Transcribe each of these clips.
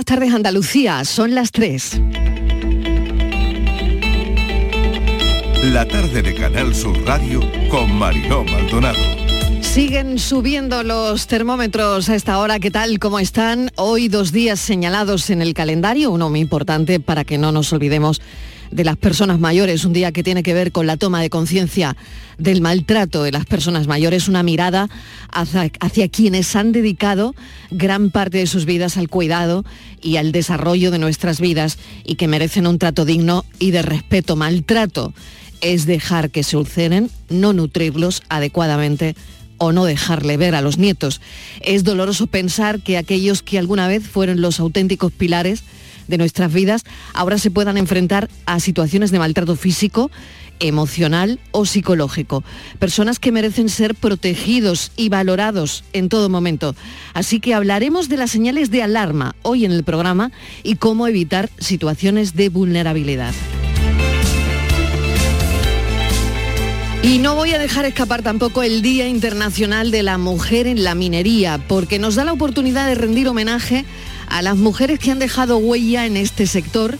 Buenas tardes Andalucía, son las 3. La tarde de Canal Sur Radio con Mariló Maldonado. Siguen subiendo los termómetros a esta hora. ¿Qué tal? ¿Cómo están? Hoy dos días señalados en el calendario, uno muy importante para que no nos olvidemos de las personas mayores, un día que tiene que ver con la toma de conciencia del maltrato de las personas mayores, una mirada hacia, hacia, quienes han dedicado gran parte de sus vidas al cuidado y al desarrollo de nuestras vidas y que merecen un trato digno y de respeto. Maltrato es dejar que se ulceren, no nutrirlos adecuadamente o no dejarle ver a los nietos. Es doloroso pensar que aquellos que alguna vez fueron los auténticos pilares de nuestras vidas ahora se puedan enfrentar a situaciones de maltrato físico, emocional o psicológico. Personas que merecen ser protegidos y valorados en todo momento. Así que hablaremos de las señales de alarma hoy en el programa y cómo evitar situaciones de vulnerabilidad. Y no voy a dejar escapar tampoco el Día Internacional de la Mujer en la Minería, porque nos da la oportunidad de rendir homenaje a las mujeres que han dejado huella en este sector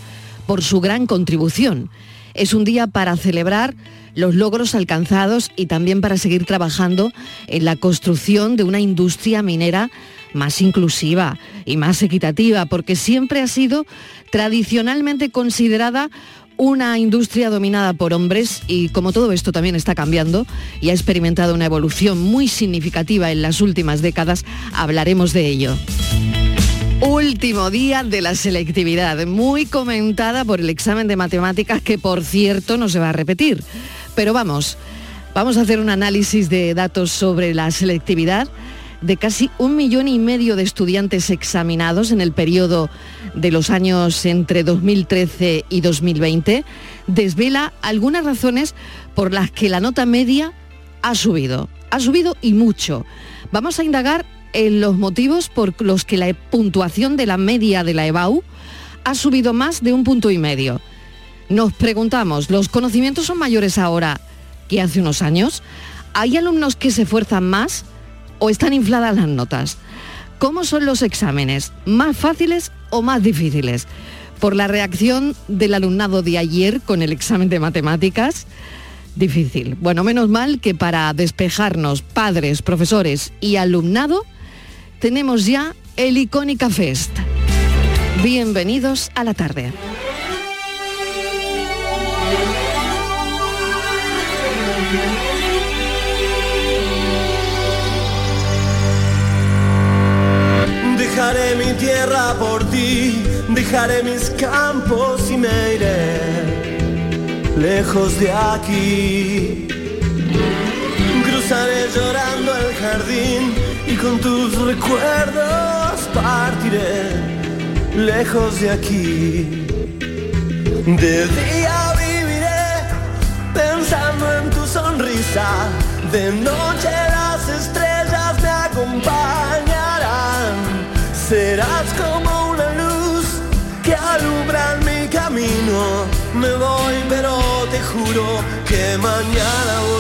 por su gran contribución. Es un día para celebrar los logros alcanzados y también para seguir trabajando en la construcción de una industria minera más inclusiva y más equitativa, porque siempre ha sido tradicionalmente considerada una industria dominada por hombres y como todo esto también está cambiando y ha experimentado una evolución muy significativa en las últimas décadas, hablaremos de ello. Último día de la selectividad, muy comentada por el examen de matemáticas que por cierto no se va a repetir. Pero vamos, vamos a hacer un análisis de datos sobre la selectividad de casi un millón y medio de estudiantes examinados en el periodo de los años entre 2013 y 2020, desvela algunas razones por las que la nota media ha subido. Ha subido y mucho. Vamos a indagar en los motivos por los que la puntuación de la media de la EBAU ha subido más de un punto y medio. Nos preguntamos, ¿los conocimientos son mayores ahora que hace unos años? ¿Hay alumnos que se esfuerzan más o están infladas las notas? ¿Cómo son los exámenes? ¿Más fáciles o más difíciles? Por la reacción del alumnado de ayer con el examen de matemáticas, difícil. Bueno, menos mal que para despejarnos padres, profesores y alumnado, tenemos ya el Icónica Fest. Bienvenidos a la tarde. Dejaré mi tierra por ti, dejaré mis campos y me iré lejos de aquí. Cruzaré llorando el jardín y con tus recuerdos partiré lejos de aquí. De día viviré pensando en tu sonrisa, de noche las estrellas me acompañarán. Serás como una luz que alumbra mi camino. Me voy, pero te juro que mañana volveré.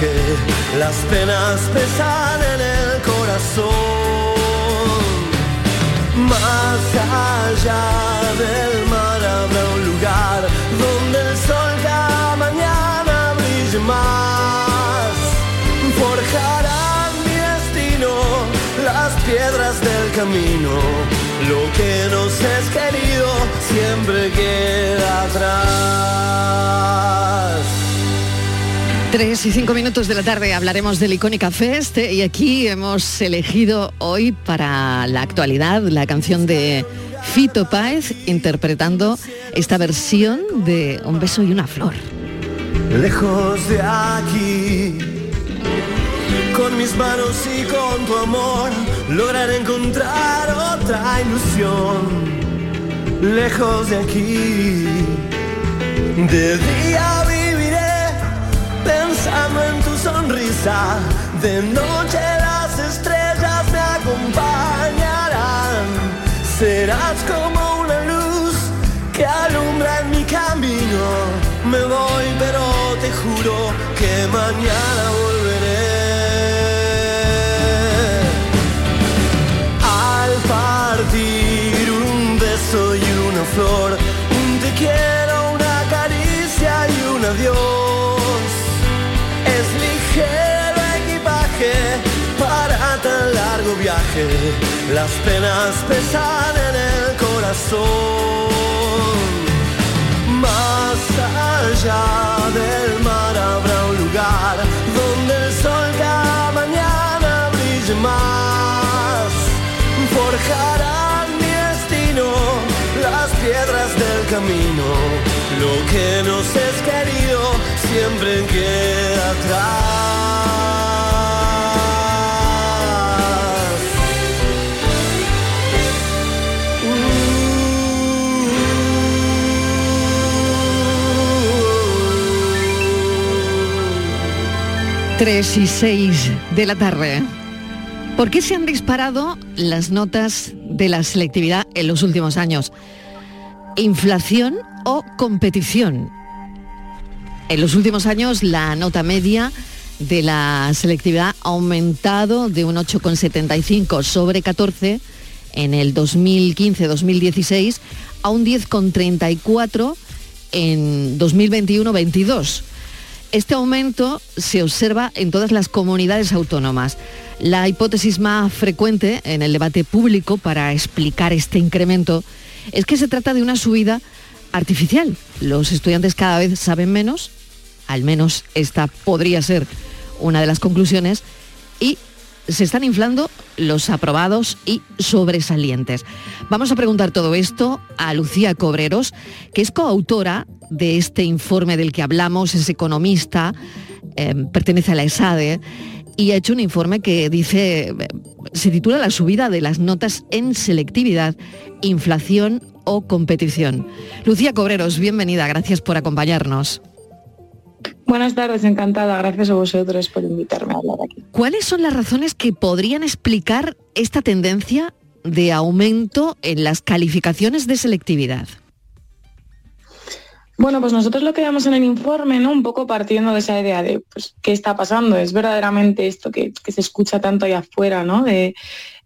Viaje. Las penas pesan en el corazón. Más allá del mar habrá un lugar donde el sol cada mañana brille más. Forjarán mi destino las piedras del camino. Lo que nos es querido siempre queda atrás. 3 y 5 minutos de la tarde hablaremos del Icónica Fest eh, y aquí hemos elegido hoy para la actualidad la canción de Fito Páez interpretando esta versión de Un beso y una flor. Lejos de aquí, con mis manos y con tu amor, lograré encontrar otra ilusión. Lejos de aquí, de día en tu sonrisa, de noche las estrellas me acompañarán. serás como una luz que alumbra en mi camino. Me voy, pero te juro que mañana volveré. Al partir un beso y una flor, un te quiero, una caricia y un adiós. Ligero equipaje para tan largo viaje. Las penas pesan en el corazón. Más allá del mar habrá un lugar donde el sol cada mañana brille más. Forjarán mi destino las piedras del camino. Lo que nos es querido siempre queda atrás. Tres y 6 de la tarde. ¿Por qué se han disparado las notas de la selectividad en los últimos años? ¿Inflación o competición? En los últimos años la nota media de la selectividad ha aumentado de un 8,75 sobre 14 en el 2015-2016 a un 10,34 en 2021-22. Este aumento se observa en todas las comunidades autónomas. La hipótesis más frecuente en el debate público para explicar este incremento es que se trata de una subida artificial. Los estudiantes cada vez saben menos, al menos esta podría ser una de las conclusiones, y se están inflando los aprobados y sobresalientes. Vamos a preguntar todo esto a Lucía Cobreros, que es coautora de este informe del que hablamos, es economista, eh, pertenece a la ESADE y ha hecho un informe que dice, eh, se titula La subida de las notas en selectividad, inflación o competición. Lucía Cobreros, bienvenida, gracias por acompañarnos. Buenas tardes, encantada. Gracias a vosotros por invitarme a hablar aquí. ¿Cuáles son las razones que podrían explicar esta tendencia de aumento en las calificaciones de selectividad? Bueno, pues nosotros lo que vemos en el informe, ¿no? Un poco partiendo de esa idea de pues, qué está pasando. Es verdaderamente esto que, se escucha tanto allá afuera, ¿no? De,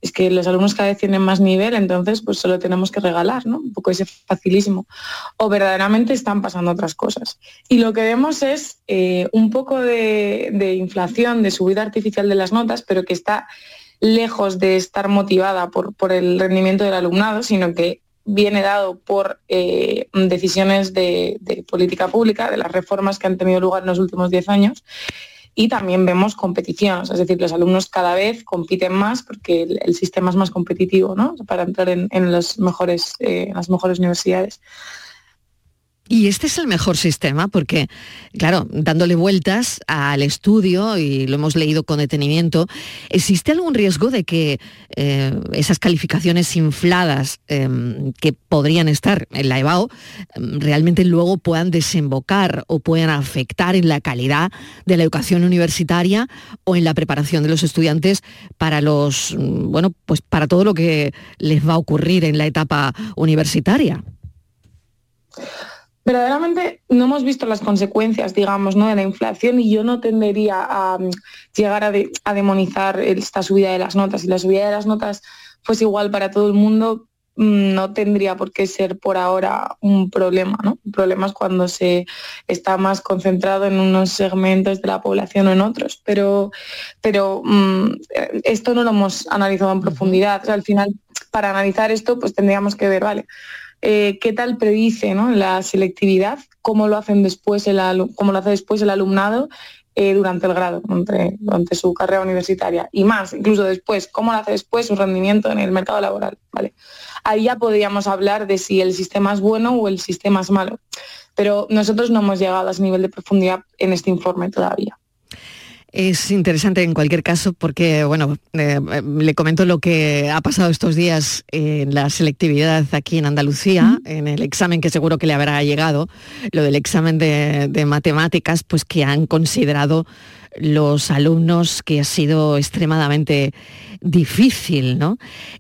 es que los alumnos cada vez tienen más nivel, entonces pues solo tenemos que regalar, ¿no? Un poco ese facilísimo. O verdaderamente están pasando otras cosas. Y lo que vemos es eh, un poco de, inflación, de subida artificial de las notas, pero que está lejos de estar motivada por, por el rendimiento del alumnado, sino que viene dado por eh, decisiones de, política pública, de las reformas que han tenido lugar en los últimos 10 años. Y también vemos competición, es decir, los alumnos cada vez compiten más porque el, sistema es más competitivo ¿no? para entrar en, mejores, eh, en las mejores universidades. Y este es el mejor sistema porque, claro, dándole vueltas al estudio, y lo hemos leído con detenimiento, ¿existe algún riesgo de que eh, esas calificaciones infladas em, que podrían estar en la EBAO em, realmente luego puedan desembocar o puedan afectar en la calidad de la educación universitaria o en la preparación de los estudiantes para los, bueno, pues para todo lo que les va a ocurrir en la etapa universitaria? Verdaderamente no hemos visto las consecuencias, digamos, ¿no? de la inflación y yo no tendería a mm, llegar a, demonizar esta subida de las notas. Si la subida de las notas fuese igual para todo el mundo, mm, no tendría por qué ser por ahora un problema, ¿no? Un problema es cuando se está más concentrado en unos segmentos de la población o en otros. Pero, pero mm, esto no lo hemos analizado en profundidad. al final, para analizar esto, pues tendríamos que ver, vale, eh, qué tal predice la selectividad, cómo lo, hacen después el, cómo lo hace después el alumnado eh, durante el grado, durante, su carrera universitaria. Y más, incluso después, cómo lo hace después su rendimiento en el mercado laboral. ¿vale? Ahí ya podríamos hablar de si el sistema es bueno o el sistema es malo. Pero nosotros no hemos llegado a ese nivel de profundidad en este informe todavía. Es interesante en cualquier caso porque, bueno, eh, eh, le comento lo que ha pasado estos días en la selectividad aquí en Andalucía, en el examen que seguro que le habrá llegado, lo del examen de, matemáticas, pues que han considerado los alumnos, que ha sido extremadamente difícil, ¿no?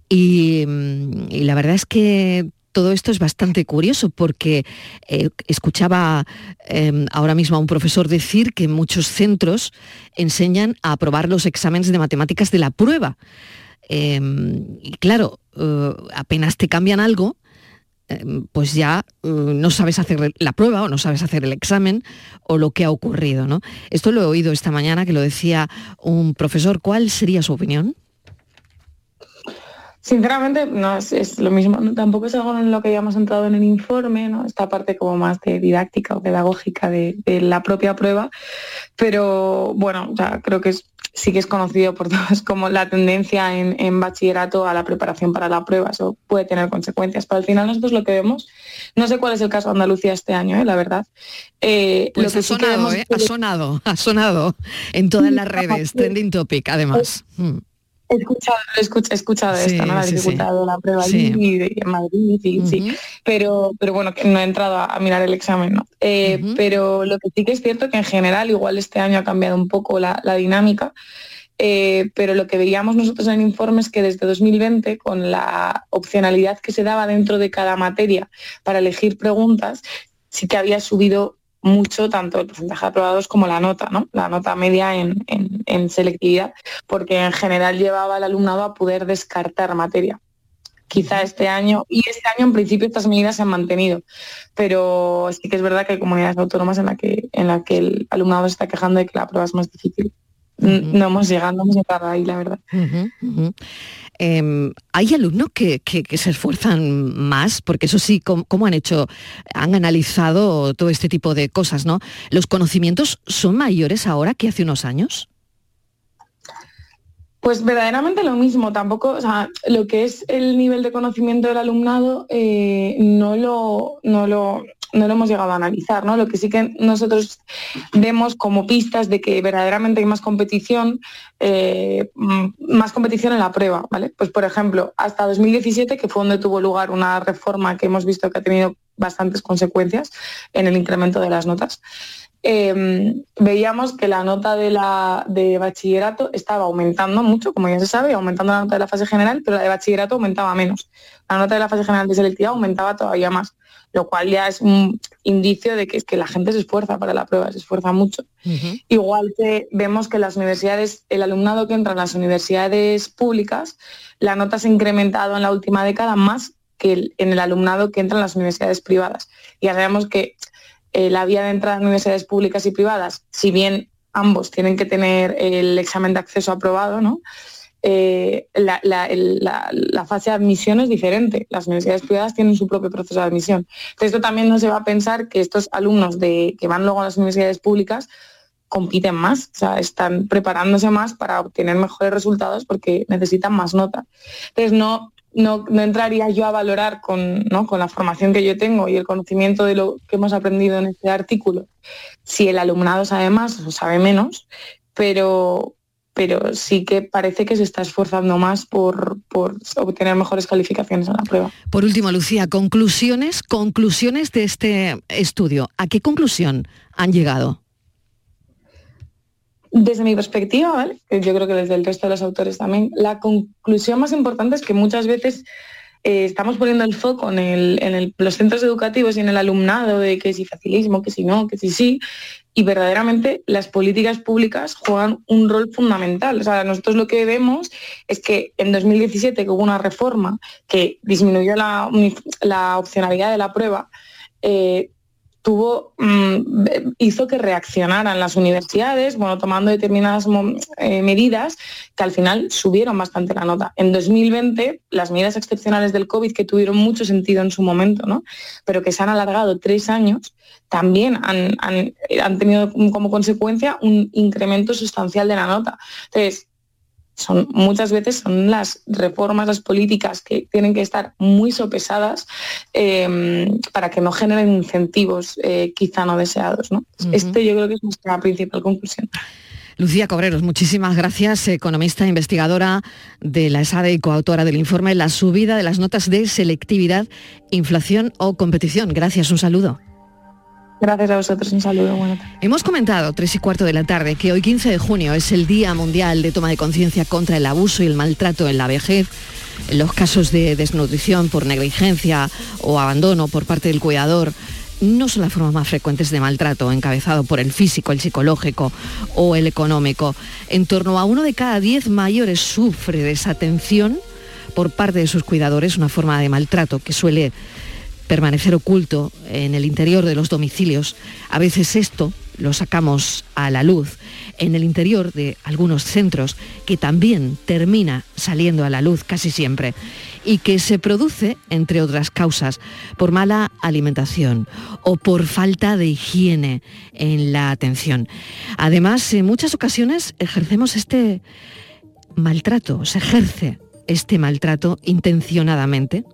Y, mm, la verdad es que todo esto es bastante curioso porque eh, escuchaba em, ahora mismo a un profesor decir que muchos centros enseñan a aprobar los exámenes de matemáticas de la prueba. Em, y claro, eh, apenas te cambian algo, em, pues ya eh, no sabes hacer la prueba o no sabes hacer el examen o lo que ha ocurrido. ¿no? Esto lo he oído esta mañana que lo decía un profesor. ¿Cuál sería su opinión? Sinceramente, no es, lo mismo, tampoco es algo en lo que hayamos entrado en el informe, ¿no? esta parte como más de didáctica o pedagógica de, la propia prueba, pero bueno, ya creo que sí que es conocido por todos como la tendencia en, bachillerato a la preparación para la prueba, eso puede tener consecuencias, pero al final nosotros lo que vemos, no sé cuál es el caso de Andalucía este año, ¿eh? la verdad. Eh, pues ha, sonado, ¿eh? ha sonado, ha sonado en todas las redes, trending topic además. Mm. He escuchado, he escuchado, esto, ¿no? La dificultad de la prueba allí en Madrid, sí, Pero, pero bueno, que no he entrado a, mirar el examen, ¿no? Eh, pero lo que sí que es cierto que en general, igual este año ha cambiado un poco la, dinámica, eh, pero lo que veíamos nosotros en el informe es que desde 2020, con la opcionalidad que se daba dentro de cada materia para elegir preguntas, sí que había subido mucho tanto el porcentaje de aprobados como la nota, ¿no? La nota media en, selectividad, porque en general llevaba al alumnado a poder descartar materia. Quizá este año, y este año en principio estas medidas se han mantenido, pero sí que es verdad que hay comunidades autónomas en la que, en la que el alumnado se está quejando de que la prueba es más difícil. No hemos llegado, no hemos llegado ahí, la verdad. Em, ¿Hay alumnos que, se esfuerzan más? Porque eso sí, ¿cómo, han hecho? Han analizado todo este tipo de cosas, ¿no? ¿Los conocimientos son mayores ahora que hace unos años? Pues verdaderamente lo mismo, tampoco, o sea, lo que es el nivel de conocimiento del alumnado eh, no, lo, no, lo, no lo hemos llegado a analizar, ¿no? Lo que sí que nosotros vemos como pistas de que verdaderamente hay más competición, eh, mm, más competición en la prueba, ¿vale? Pues por ejemplo, hasta 2017, que fue donde tuvo lugar una reforma que hemos visto que ha tenido bastantes consecuencias en el incremento de las notas. Em, veíamos que la nota de, la, de bachillerato estaba aumentando mucho, como ya se sabe, aumentando la nota de la fase general, pero la de bachillerato aumentaba menos. La nota de la fase general de selectividad aumentaba todavía más lo cual ya es un indicio de que es que la gente se esfuerza para la prueba, se esfuerza mucho. Igual que vemos que las universidades, el alumnado que entra en las universidades públicas, la nota se ha incrementado en la última década más que en el alumnado que entra en las universidades privadas. Ya sabemos que eh, la vía de entrada en universidades públicas y privadas, si bien ambos tienen que tener el examen de acceso aprobado, ¿no? Eh, la, fase de admisión es diferente. Las universidades privadas tienen su propio proceso de admisión. esto también no se va a pensar que estos alumnos de, que van luego a las universidades públicas compiten más, o sea, están preparándose más para obtener mejores resultados porque necesitan más nota. Entonces, no, no, entraría yo a valorar con, con la formación que yo tengo y el conocimiento de lo que hemos aprendido en este artículo si el alumnado sabe más o sabe menos, pero, pero sí que parece que se está esforzando más por, obtener mejores calificaciones en la prueba. Por último, Lucía, conclusiones, conclusiones de este estudio. ¿A qué conclusión han llegado? Desde mi perspectiva, yo creo que desde el resto de los autores también, la conclusión más importante es que muchas veces eh, estamos poniendo el foco en, los centros educativos y en el alumnado de que si facilismo, que si no, que si sí, y verdaderamente las políticas públicas juegan un rol fundamental. O sea, nosotros lo que vemos es que en 2017, que hubo una reforma que disminuyó la, opcionalidad de la prueba, eh, tuvo, mm, hizo que reaccionaran las universidades, bueno, tomando determinadas eh, medidas que al final subieron bastante la nota. En 2020, las medidas excepcionales del COVID, que tuvieron mucho sentido en su momento, ¿no? pero que se han alargado tres años, también han, han tenido como consecuencia un incremento sustancial de la nota. Entonces, son muchas veces son las reformas, las políticas que tienen que estar muy sopesadas em, para que no generen incentivos eh, quizá no deseados. ¿no? Este yo creo que es nuestra principal conclusión. Lucía Cobreros, muchísimas gracias, economista, investigadora de la ESADE y coautora del informe La subida de las notas de selectividad, inflación o competición. Gracias, un saludo. Gracias a vosotros, un saludo. Hemos comentado, tres y cuarto de la tarde, que hoy 15 de junio es el Día Mundial de Toma de Conciencia contra el Abuso y el Maltrato en la Vejez. Los casos de desnutrición por negligencia o abandono por parte del cuidador, no son las formas más frecuentes de maltrato, encabezado por el físico, el psicológico o el económico. En torno a uno de cada diez mayores sufre desatención por parte de sus cuidadores, una forma de maltrato que suele permanecer oculto en el interior de los domicilios. A veces esto lo sacamos a la luz en el interior de algunos centros que también termina saliendo a la luz casi siempre y que se produce, entre otras causas, por mala alimentación o por falta de higiene en la atención. Además, en muchas ocasiones ejercemos este maltrato, se ejerce este maltrato intencionadamente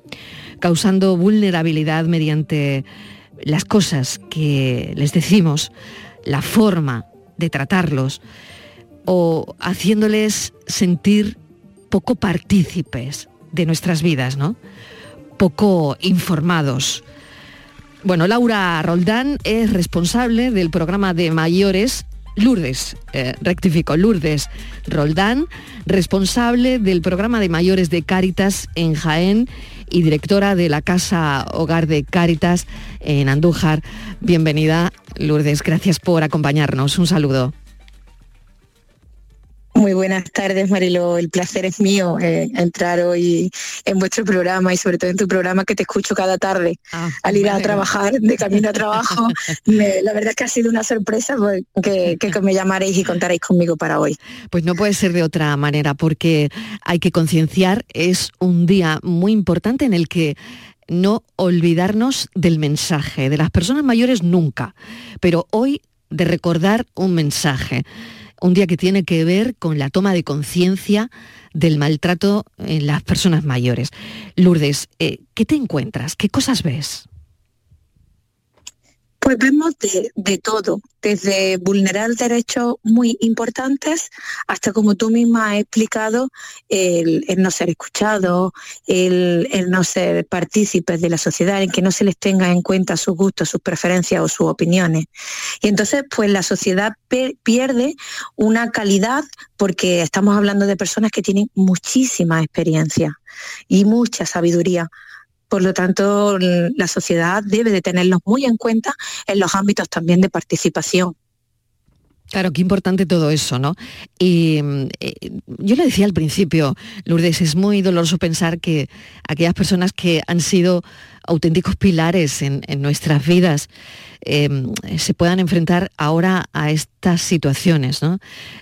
causando vulnerabilidad mediante las cosas que les decimos, la forma de tratarlos o haciéndoles sentir poco partícipes de nuestras vidas, ¿no? Poco informados. Bueno, Laura Roldán es responsable del programa de mayores Lourdes, eh, rectifico, Lourdes Roldán, responsable del programa de mayores de Cáritas en Jaén y directora de la Casa Hogar de Cáritas en Andújar. Bienvenida, Lourdes. Gracias por acompañarnos. Un saludo. Muy buenas tardes, Marilo. El placer es mío eh, entrar hoy en vuestro programa y sobre todo en tu programa que te escucho cada tarde ah, al ir a trabajar, de camino a trabajo. la verdad es que ha sido una sorpresa pues, que, que, me llamaréis y contaréis conmigo para hoy. Pues no puede ser de otra manera porque hay que concienciar. Es un día muy importante en el que no olvidarnos del mensaje, de las personas mayores nunca, pero hoy de recordar un mensaje un día que tiene que ver con la toma de conciencia del maltrato en las personas mayores. Lourdes, eh, ¿qué te encuentras? ¿Qué cosas ves? Pues vemos de, todo, desde vulnerar derechos muy importantes hasta, como tú misma has explicado, el, no ser escuchado, el, no ser partícipes de la sociedad, en que no se les tenga en cuenta sus gustos, sus preferencias o sus opiniones. Y entonces, pues la sociedad pierde una calidad porque estamos hablando de personas que tienen muchísima experiencia y mucha sabiduría por lo tanto, la sociedad debe de tenerlos muy en cuenta en los ámbitos también de participación. Claro, qué importante todo eso, ¿no? Y eh, yo le decía al principio, Lourdes, es muy doloroso pensar que aquellas personas que han sido auténticos pilares en, nuestras vidas em, se puedan enfrentar ahora a estas situaciones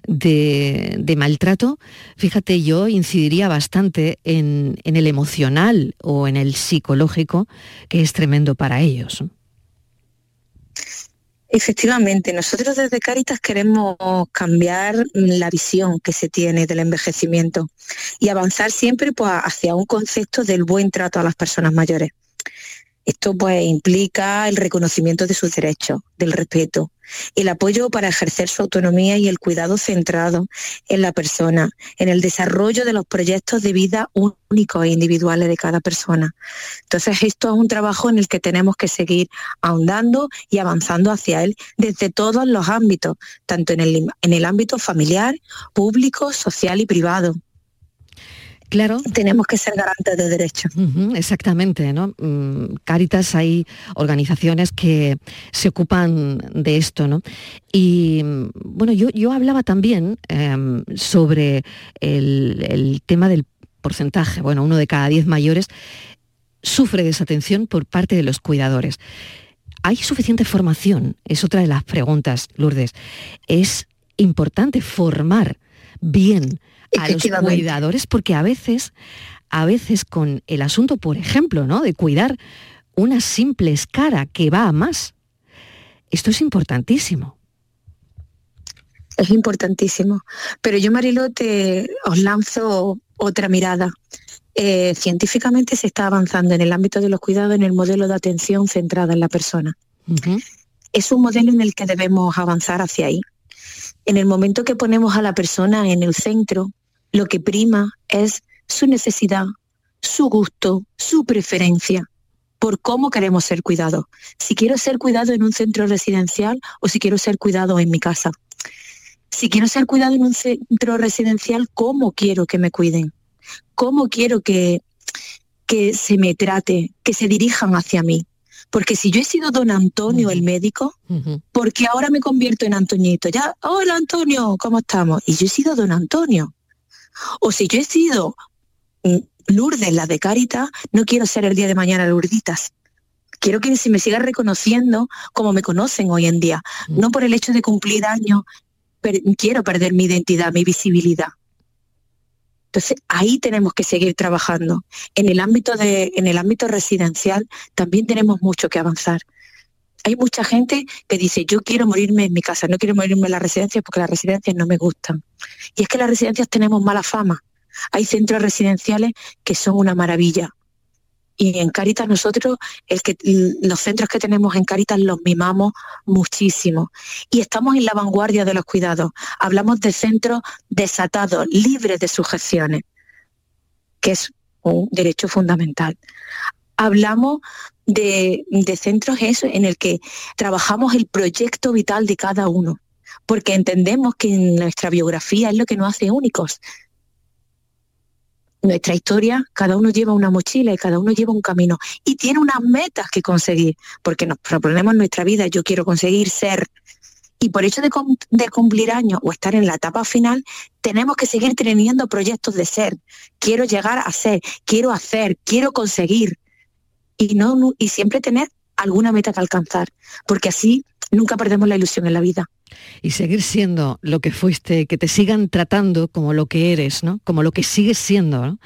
de, maltrato. Fíjate, yo incidiría bastante en, el emocional o en el psicológico, que es tremendo para ellos. Efectivamente, nosotros desde Caritas queremos cambiar la visión que se tiene del envejecimiento y avanzar siempre pues, hacia un concepto del buen trato a las personas mayores. Esto pues implica el reconocimiento de sus derechos, del respeto, el apoyo para ejercer su autonomía y el cuidado centrado en la persona, en el desarrollo de los proyectos de vida únicos e individuales de cada persona. Entonces esto es un trabajo en el que tenemos que seguir ahondando y avanzando hacia él desde todos los ámbitos, tanto en el, en el ámbito familiar, público, social y privado. Claro. Tenemos que ser garantes de derechos. exactamente, ¿no? Mm, Cáritas hay organizaciones que se ocupan de esto, ¿no? Y mm, bueno, yo, yo hablaba también em, sobre el, tema del porcentaje. Bueno, uno de cada diez mayores sufre desatención por parte de los cuidadores. ¿Hay suficiente formación? Es otra de las preguntas, Lourdes. Es importante formar bien a los cuidadores, porque a veces, a veces con el asunto, por ejemplo, ¿no? de cuidar una simple escara que va a más. Esto es importantísimo. Es importantísimo. Pero yo, Marilo, te os lanzo otra mirada. Eh, científicamente se está avanzando en el ámbito de los cuidados en el modelo de atención centrada en la persona. Es un modelo en el que debemos avanzar hacia ahí. En el momento que ponemos a la persona en el centro, lo que prima es su necesidad, su gusto, su preferencia. por cómo queremos ser cuidados. Si quiero ser cuidado en un centro residencial o si quiero ser cuidado en mi casa. Si quiero ser cuidado en un centro residencial, ¿cómo quiero que me cuiden? ¿Cómo quiero que, que se me trate, que se dirijan hacia mí? Porque si yo he sido don Antonio, el médico, porque ahora me convierto en Antoñito? Ya, hola Antonio, ¿cómo estamos? Y yo he sido don Antonio. O si yo he sido mm, Lourdes, la de Caritas, no quiero ser el día de mañana Lourditas. Quiero que se me siga reconociendo como me conocen hoy en día, no por el hecho de cumplir años, pero quiero perder mi identidad, mi visibilidad. Entonces, ahí tenemos que seguir trabajando. En el ámbito de, en el ámbito residencial también tenemos mucho que avanzar. Hay mucha gente que dice, yo quiero morirme en mi casa, no quiero morirme en las residencias porque las residencias no me gustan. Y es que las residencias tenemos mala fama. Hay centros residenciales que son una maravilla, y en Caritas nosotros que los centros que tenemos en Caritas los mimamos muchísimo y estamos en la vanguardia de los cuidados. Hablamos de centros desatados, libres de sujeciones, que es un derecho fundamental. Hablamos de, de centros eso, en el que trabajamos el proyecto vital de cada uno, porque entendemos que nuestra biografía es lo que nos hace únicos nuestra historia, cada uno lleva una mochila y cada uno lleva un camino y tiene unas metas que conseguir, porque nos proponemos nuestra vida, yo quiero conseguir ser. Y por hecho de, cumplir años o estar en la etapa final, tenemos que seguir teniendo proyectos de ser. Quiero llegar a ser, quiero hacer, quiero conseguir. Y, no, y siempre tener alguna meta que alcanzar, porque así nunca perdemos la ilusión en la vida y seguir siendo lo que fuiste, que te sigan tratando como lo que eres, ¿no? como lo que sigues siendo.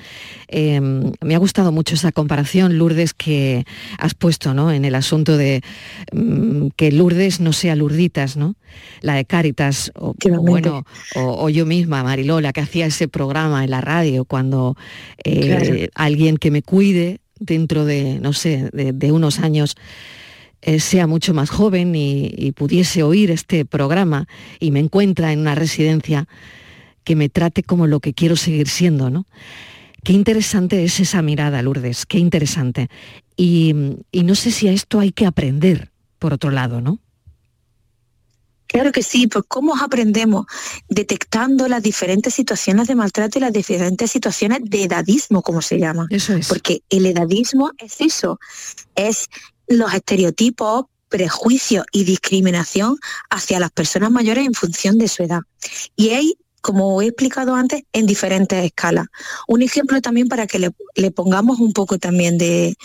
Em, me ha gustado mucho esa comparación, Lourdes, que has puesto ¿no? en el asunto de mm, que Lourdes no sea Lurditas, ¿no? la de Cáritas, o, bueno, o, yo misma, Marilola, que hacía ese programa en la radio cuando eh, alguien que me cuide dentro de, no sé, de unos años eh, sea mucho más joven y, pudiese oír este programa y me encuentra en una residencia que me trate como lo que quiero seguir siendo, ¿no? Qué interesante es esa mirada, Lourdes, qué interesante. Y, no sé si a esto hay que aprender, por otro lado, ¿no? Claro que sí, pues cómo aprendemos detectando las diferentes situaciones de maltrato y las diferentes situaciones de edadismo, como se llama. Eso es. Porque el edadismo es eso, es los estereotipos, prejuicios y discriminación hacia las personas mayores en función de su edad. Y hay como he explicado antes, en diferentes escalas. Un ejemplo también para que le, pongamos un poco también de,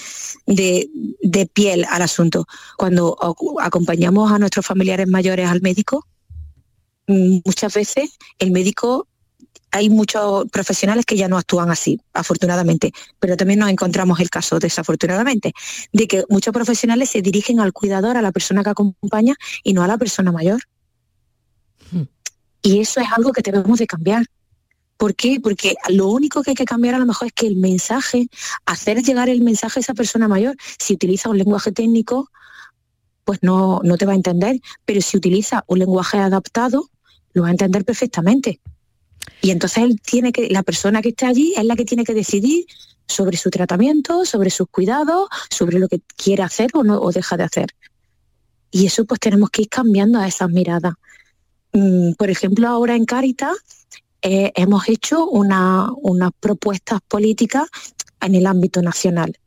de, piel al asunto. Cuando acompañamos a nuestros familiares mayores al médico, muchas veces el médico hay muchos profesionales que ya no actúan así, afortunadamente, pero también nos encontramos el caso, desafortunadamente, de que muchos profesionales se dirigen al cuidador, a la persona que acompaña y no a la persona mayor. Y eso es algo que debemos de cambiar. ¿Por qué? Porque lo único que hay que cambiar a lo mejor es que el mensaje, hacer llegar el mensaje a esa persona mayor, si utiliza un lenguaje técnico, pues no, no te va a entender, pero si utiliza un lenguaje adaptado, lo va a entender perfectamente. Y entonces él tiene que, la persona que está allí es la que tiene que decidir sobre su tratamiento, sobre sus cuidados, sobre lo que quiere hacer o no o deja de hacer. Y eso pues tenemos que ir cambiando a esas miradas. Mm, por ejemplo, ahora en Caritas eh, hemos hecho unas propuestas políticas en el ámbito nacional.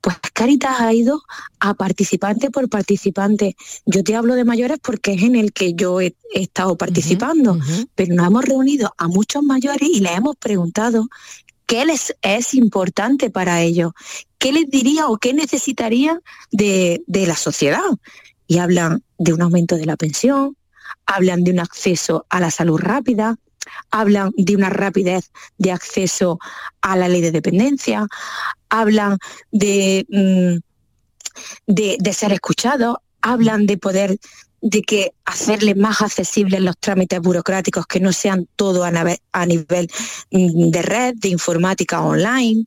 Pues Caritas ha ido a participante por participante. Yo te hablo de mayores porque es en el que yo he, estado participando, pero nos hemos reunido a muchos mayores y les hemos preguntado qué les es importante para ellos, qué les diría o qué necesitarían de, de la sociedad. Y hablan de un aumento de la pensión, hablan de un acceso a la salud rápida, hablan de una rapidez de acceso a la ley de dependencia, hablan de, mm, de, ser escuchados, hablan de poder de que hacerles más accesibles los trámites burocráticos que no sean todo a, a, nivel mm, de red, de informática online,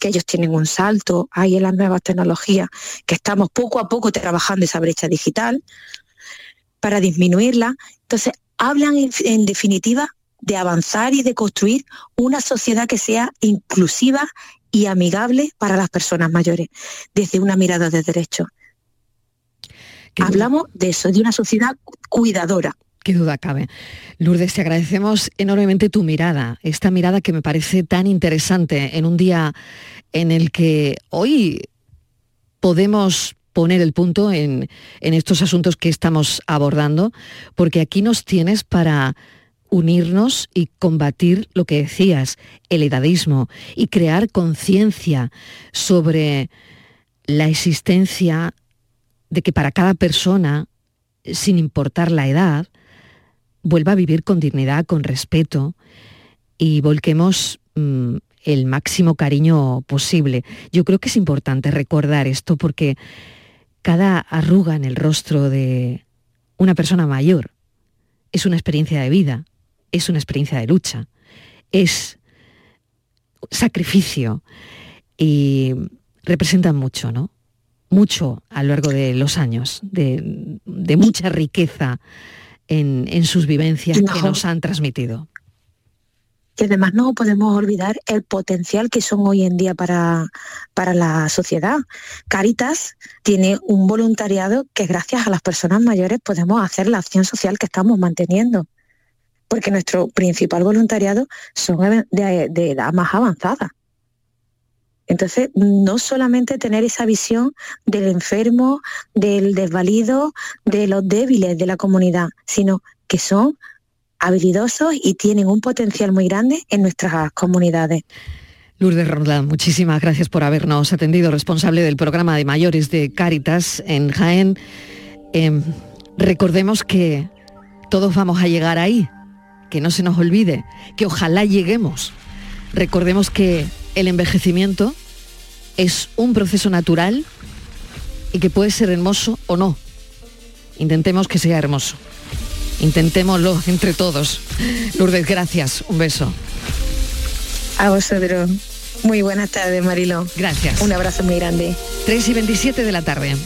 que ellos tienen un salto ahí en las nuevas tecnologías, que estamos poco a poco trabajando esa brecha digital para disminuirla. Entonces, hablan en, definitiva de avanzar y de construir una sociedad que sea inclusiva y amigable para las personas mayores, desde una mirada de derecho. Hablamos de eso, de una sociedad cuidadora. Qué duda cabe. Lourdes, te agradecemos enormemente tu mirada, esta mirada que me parece tan interesante en un día en el que hoy podemos poner el punto en, estos asuntos que estamos abordando, porque aquí nos tienes para unirnos y combatir lo que decías, el edadismo, y crear conciencia sobre la existencia de que para cada persona, sin importar la edad, vuelva a vivir con dignidad, con respeto y volquemos mm, el máximo cariño posible. Yo creo que es importante recordar esto porque cada arruga en el rostro de una persona mayor es una experiencia de vida, es una experiencia de lucha, es sacrificio y representan mucho, ¿no? Mucho a lo largo de los años, de, mucha riqueza en, sus vivencias que nos han transmitido que además no podemos olvidar el potencial que son hoy en día para, para la sociedad. Caritas tiene un voluntariado que gracias a las personas mayores podemos hacer la acción social que estamos manteniendo, porque nuestro principal voluntariado son de, de edad más avanzada. Entonces, no solamente tener esa visión del enfermo, del desvalido, de los débiles de la comunidad, sino que son habilidosos y tienen un potencial muy grande en nuestras comunidades. Lourdes Roldán, muchísimas gracias por habernos atendido, responsable del programa de mayores de Cáritas en Jaén. Em, recordemos que todos vamos a llegar ahí, que no se nos olvide, que ojalá lleguemos. Recordemos que el envejecimiento es un proceso natural y que puede ser hermoso o no. Intentemos que sea hermoso. Intentémoslo entre todos. Lourdes, gracias. Un beso. A vosotros. Muy buenas tardes, Marilo. Gracias. Un abrazo muy grande. 3 y 27 de la tarde.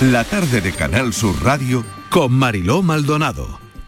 La tarde de Canal Sur Radio con Mariló Maldonado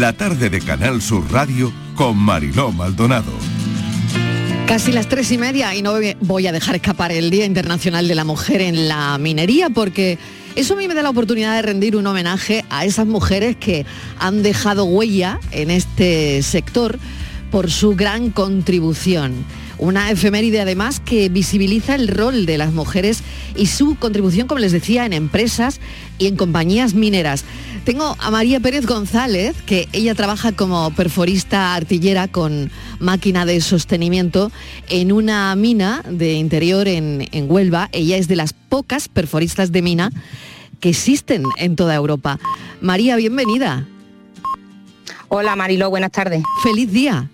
La tarde de Canal Sur Radio con Mariló Maldonado. Casi las tres y media y no voy a dejar escapar el Día Internacional de la Mujer en la Minería porque eso a mí me da la oportunidad de rendir un homenaje a esas mujeres que han dejado huella en este sector por su gran contribución. Una efeméride además que visibiliza el rol de las mujeres y su contribución, como les decía, en empresas y en compañías mineras. Tengo a María Pérez González, que ella trabaja como perforista artillera con máquina de sostenimiento en una mina de interior en, en Huelva. Ella es de las pocas perforistas de mina que existen en toda Europa. María, bienvenida. Hola Marilo, buenas tardes. Feliz día.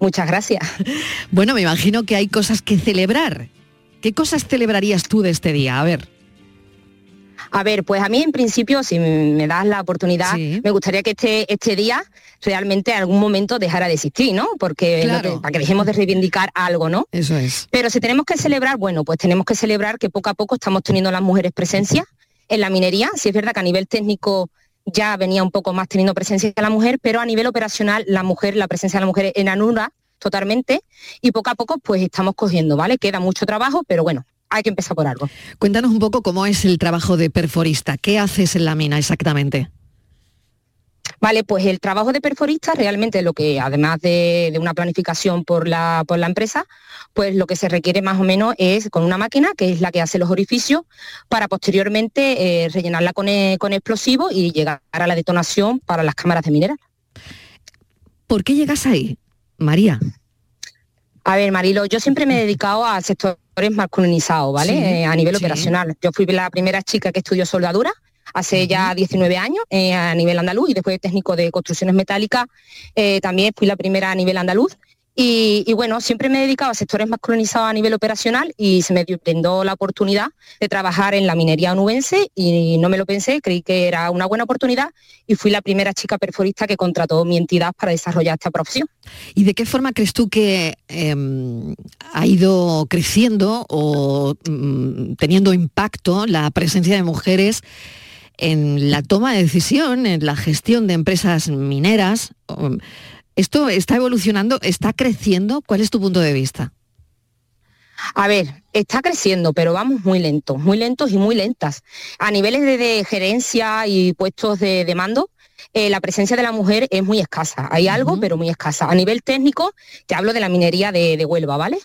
Muchas gracias. Bueno, me imagino que hay cosas que celebrar. ¿Qué cosas celebrarías tú de este día? A ver. A ver, pues a mí en principio, si me das la oportunidad, me gustaría que este, este día realmente en algún momento dejara de existir, ¿no? Porque para que dejemos de reivindicar algo, ¿no? Eso es. Pero si tenemos que celebrar, bueno, pues tenemos que celebrar que poco a poco estamos teniendo las mujeres presencia en la minería. Sí es verdad que a nivel técnico ya venía un poco más teniendo presencia de la mujer, pero a nivel operacional la mujer, la presencia de la mujer en Anura totalmente y poco a poco pues estamos cogiendo, ¿vale? Queda mucho trabajo, pero bueno, hay que empezar por algo. Cuéntanos un poco cómo es el trabajo de perforista, ¿qué haces en la mina exactamente? Vale, pues el trabajo de perforista realmente lo que, además de, una planificación por la, por la empresa, pues lo que se requiere más o menos es con una máquina, que es la que hace los orificios, para posteriormente eh, rellenarla con, eh, con explosivos y llegar a la detonación para las cámaras de mineral. ¿Por qué llegas ahí, María? A ver, Marilo, yo siempre me he dedicado a sectores masculinizados, ¿vale? Eh, a nivel operacional. Yo fui la primera chica que estudió soldadura hace ya 19 años eh, a nivel andaluz y después de técnico de construcciones metálicas eh, también fui la primera a nivel andaluz. Y, bueno, siempre me he dedicado a sectores más colonizados a nivel operacional y se me brindó la oportunidad de trabajar en la minería onubense y no me lo pensé, creí que era una buena oportunidad y fui la primera chica perforista que contrató mi entidad para desarrollar esta profesión. ¿Y de qué forma crees tú que em, ha ido creciendo o mm, teniendo impacto la presencia de mujeres en la toma de decisión, en la gestión de empresas mineras. ¿Esto está evolucionando, está creciendo? ¿Cuál es tu punto de vista? A ver, está creciendo, pero vamos muy lentos, muy lentos y muy lentas. A niveles de, gerencia y puestos de, mando, eh, la presencia de la mujer es muy escasa. Hay algo, pero muy escasa. A nivel técnico, te hablo de la minería de, de Huelva, ¿vale?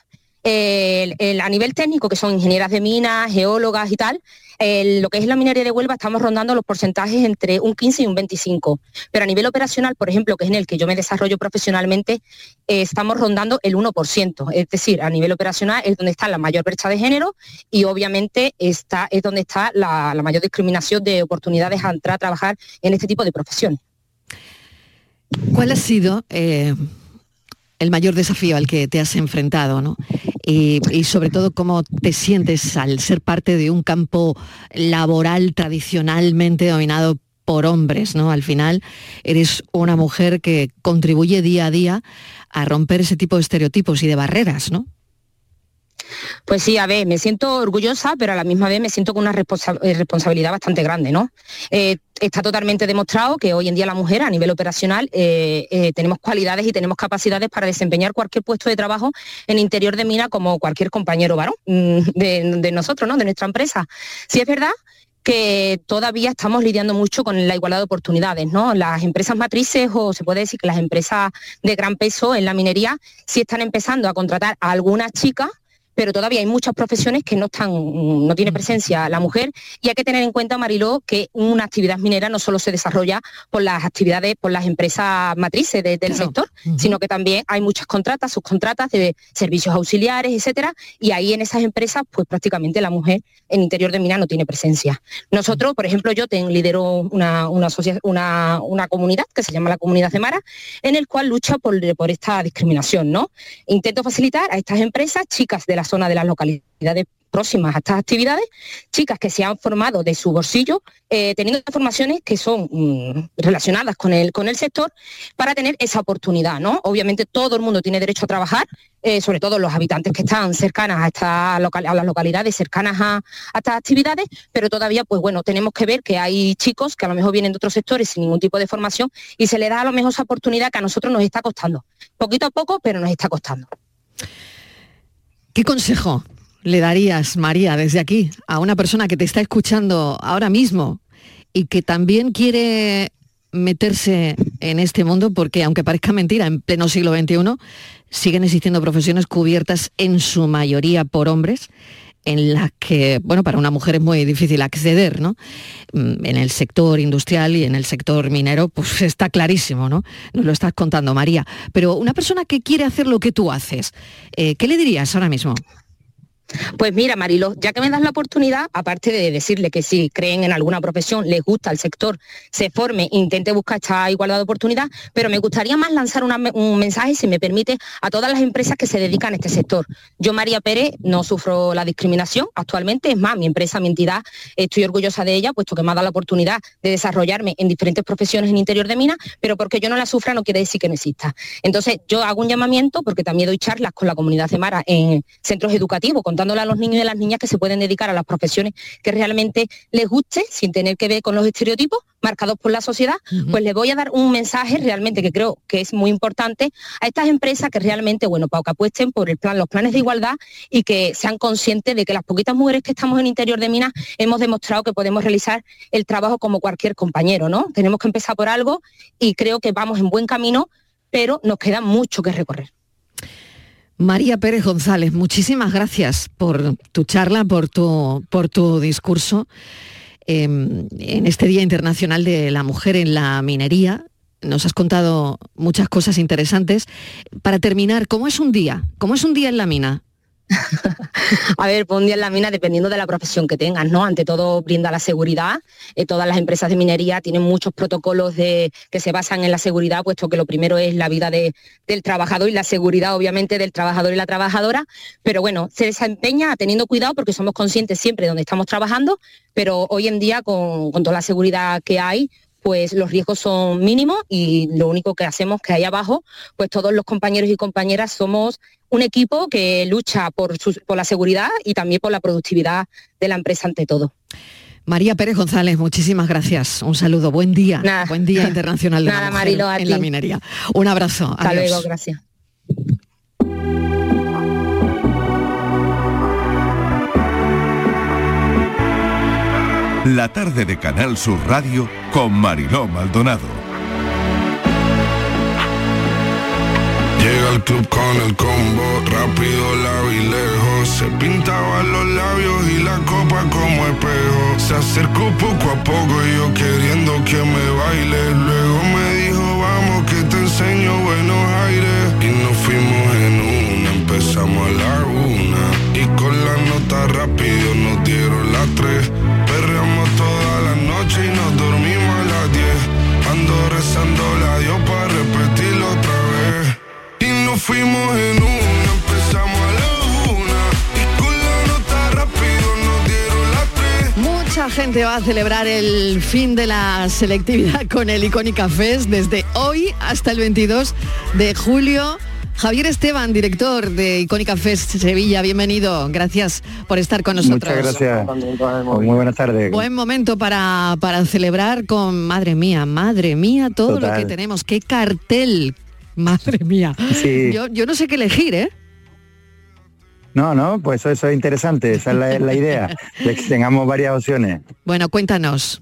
A nivel técnico, que son ingenieras de minas, geólogas y tal, lo que es la minería de Huelva estamos rondando los porcentajes entre un 15 y un 25. Pero a nivel operacional, por ejemplo, que es en el que yo me desarrollo profesionalmente, eh, estamos rondando el 1%. Es decir, a nivel operacional es donde está la mayor brecha de género y obviamente está, es donde está la, mayor discriminación de oportunidades a entrar a trabajar en este tipo de profesiones. ¿Cuál ha sido eh, el mayor desafío al que te has enfrentado, ¿no? Y, sobre todo cómo te sientes al ser parte de un campo laboral tradicionalmente dominado por hombres, ¿no? Al final eres una mujer que contribuye día a día a romper ese tipo de estereotipos y de barreras, ¿no? Pues sí, a ver, me siento orgullosa, pero a la misma vez me siento con una eh, responsabilidad bastante grande, ¿no? Eh, está totalmente demostrado que hoy en día la mujer a nivel operacional eh, tenemos cualidades y tenemos capacidades para desempeñar cualquier puesto de trabajo en interior de mina como cualquier compañero varón mm, de, nosotros, ¿no? De nuestra empresa. Sí es verdad que todavía estamos lidiando mucho con la igualdad de oportunidades, ¿no? Las empresas matrices o se puede decir que las empresas de gran peso en la minería sí están empezando a contratar a algunas chicas pero todavía hay muchas profesiones que no están, no tiene presencia la mujer y hay que tener en cuenta, Mariló, que una actividad minera no solo se desarrolla por las actividades, por las empresas matrices del sector, sino que también hay muchas contratas, subcontratas de servicios auxiliares, etcétera, y ahí en esas empresas, pues prácticamente la mujer en interior de mina no tiene presencia. Nosotros, por ejemplo, yo lidero una, una, una, comunidad que se llama la Comunidad de Mara, en el cual lucha por, por esta discriminación, ¿no? Intento facilitar a estas empresas, chicas de la zona de las localidades próximas a estas actividades, chicas que se han formado de su bolsillo, eh, teniendo formaciones que son mm, relacionadas con el, con el sector, para tener esa oportunidad. ¿no? Obviamente todo el mundo tiene derecho a trabajar, eh, sobre todo los habitantes que están cercanas a, esta a las localidades cercanas a, a, estas actividades, pero todavía, pues bueno, tenemos que ver que hay chicos que a lo mejor vienen de otros sectores sin ningún tipo de formación y se les da a lo mejor esa oportunidad que a nosotros nos está costando. Poquito a poco, pero nos está costando. ¿Qué consejo le darías, María, desde aquí, a una persona que te está escuchando ahora mismo y que también quiere meterse en este mundo porque, aunque parezca mentira, en pleno siglo XXI, siguen existiendo profesiones cubiertas en su mayoría por hombres en las que, bueno, para una mujer es muy difícil acceder, ¿no? Mm, en el sector industrial y en el sector minero, pues está clarísimo, ¿no? Nos lo estás contando, María. Pero una persona que quiere hacer lo que tú haces, eh, ¿qué le dirías ahora mismo? Pues mira, Marilo, ya que me das la oportunidad, aparte de decirle que si creen en alguna profesión, les gusta el sector, se forme, intente buscar esta igualdad de oportunidad, pero me gustaría más lanzar un mensaje, si me permite, a todas las empresas que se dedican a este sector. Yo, María Pérez, no sufro la discriminación actualmente, es más, mi empresa, mi entidad, estoy orgullosa de ella, puesto que me ha dado la oportunidad de desarrollarme en diferentes profesiones en interior de mina, pero porque yo no la sufra no quiere decir que no exista. Entonces, yo hago un llamamiento, porque también doy charlas con la comunidad de Mara en centros educativos, contándole a los niños y a las niñas que se pueden dedicar a las profesiones que realmente les guste, sin tener que ver con los estereotipos marcados por la sociedad, pues les voy a dar un mensaje realmente que creo que es muy importante a estas empresas que realmente, bueno, para que apuesten por el plan, los planes de igualdad y que sean conscientes de que las poquitas mujeres que estamos en interior de minas hemos demostrado que podemos realizar el trabajo como cualquier compañero, ¿no? Tenemos que empezar por algo y creo que vamos en buen camino, pero nos queda mucho que recorrer. María Pérez González, muchísimas gracias por tu charla, por tu, por tu discurso em, en este Día Internacional de la Mujer en la Minería. Nos has contado muchas cosas interesantes. Para terminar, ¿cómo es un día? ¿Cómo es un día en la mina? a ver, un día en la mina dependiendo de la profesión que tengas, ¿no? Ante todo brinda la seguridad. Eh, todas las empresas de minería tienen muchos protocolos de, que se basan en la seguridad, puesto que lo primero es la vida del trabajador y la seguridad, obviamente, del trabajador y la trabajadora. Pero bueno, se desempeña teniendo cuidado porque somos conscientes siempre de dónde estamos trabajando, pero hoy en día con, con toda la seguridad que hay, pues los riesgos son mínimos y lo único que hacemos que ahí abajo, pues todos los compañeros y compañeras somos un equipo que lucha por, por la seguridad y también por la productividad de la empresa ante todo. María Pérez González, muchísimas gracias. Un saludo, buen día. Buen día internacional de la mujer en la minería. Un abrazo. Hasta luego, gracias. La tarde de Canal Sur Radio con Mariló Maldonado. Al club con el combo, rápido, la y lejos. Se pintaban los labios y la copa como espejo. Se acercó poco a poco y yo queriendo que me baile. Luego me dijo, vamos que te enseño buenos aires. Y nos fuimos en una, empezamos a la una. Y con la nota rápido fuimos en una, empezamos a la una. Y con la nota rápido nos dieron las tres. Mucha gente va a celebrar el fin de la selectividad con el Icónica Fest desde hoy hasta el 22 de julio Javier Esteban, director de Icónica Fest Sevilla, bienvenido. Gracias por estar con nosotros. Muchas gracias. Muy buenas tardes. Buen momento para, para celebrar con, madre mía, madre mía, todo lo que tenemos. Qué cartel, madre mía. Yo, yo no sé qué elegir, ¿eh? No, no, pues eso, es interesante, esa es la, la idea, de que tengamos varias opciones. Bueno, cuéntanos.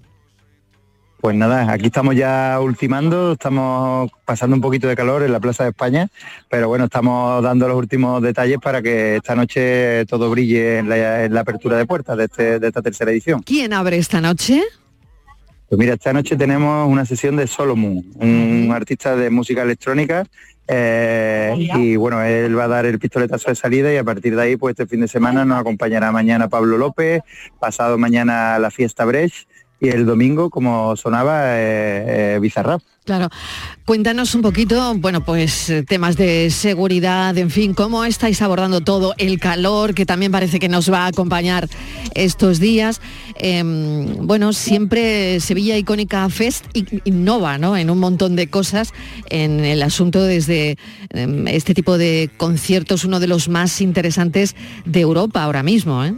Pues nada, aquí estamos ya ultimando, estamos pasando un poquito de calor en la Plaza de España, pero bueno, estamos dando los últimos detalles para que esta noche todo brille en la, apertura de puertas de, este, de esta tercera edición. ¿Quién abre esta noche? Pues mira, esta noche tenemos una sesión de Solomon, un artista de música electrónica eh, y bueno, él va a dar el pistoletazo de salida y a partir de ahí, pues este fin de semana nos acompañará mañana Pablo López, pasado mañana la fiesta Brecht y el domingo, como sonaba, eh, eh Claro. Cuéntanos un poquito, bueno, pues eh, temas de seguridad, en fin, cómo estáis abordando todo, el calor que también parece que nos va a acompañar estos días. Em, bueno, siempre Sevilla Icónica Fest innova, ¿no? En un montón de cosas en el asunto desde em, este tipo de conciertos, uno de los más interesantes de Europa ahora mismo, ¿eh?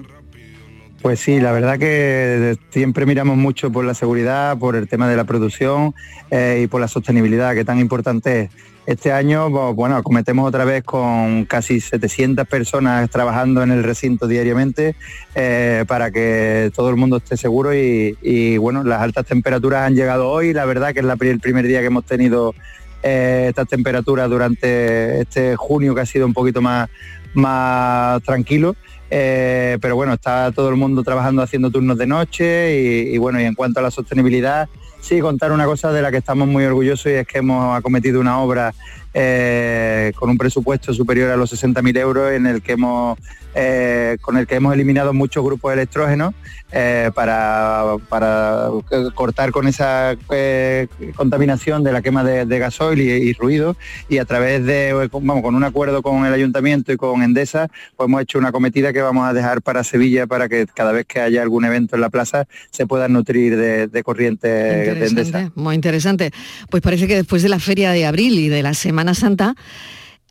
Pues sí, la verdad que siempre miramos mucho por la seguridad, por el tema de la producción eh, y por la sostenibilidad, que tan importante es. Este año, bueno, cometemos otra vez con casi 700 personas trabajando en el recinto diariamente eh, para que todo el mundo esté seguro y, bueno, las altas temperaturas han llegado hoy, la verdad que es el primer día que hemos tenido eh, estas temperaturas durante este junio que ha sido un poquito más, más tranquilo. Eh, pero bueno, está todo el mundo trabajando haciendo turnos de noche y, bueno, y en cuanto a la sostenibilidad, sí contar una cosa de la que estamos muy orgullosos y es que hemos acometido una obra eh, con un presupuesto superior a los 60.000 euros en el que hemos eh, con el que hemos eliminado muchos grupos de electrógenos eh, para, cortar con esa contaminación de la quema de, gasoil y, ruido y a través de, vamos, con un acuerdo con el ayuntamiento y con Endesa, pues hemos hecho una cometida que vamos a dejar para Sevilla para que cada vez que haya algún evento en la plaza se puedan nutrir de, corriente de Endesa. Muy interesante. Pues parece que después de la feria de abril y de la Semana Santa,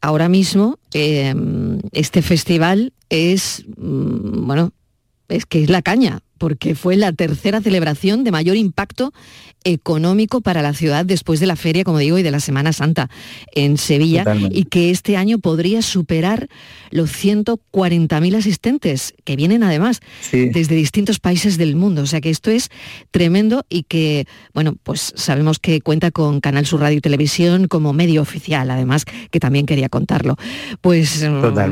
ahora mismo em, este festival es, mm, bueno, es que es la caña, porque fue la tercera celebración de mayor impacto económico para la ciudad después de la feria, como digo, y de la Semana Santa en Sevilla, y que este año podría superar los 140.000 asistentes, que vienen además desde distintos países del mundo. O sea que esto es tremendo y que, bueno, pues sabemos que cuenta con Canal Sur Radio y Televisión como medio oficial, además, que también quería contarlo. Pues,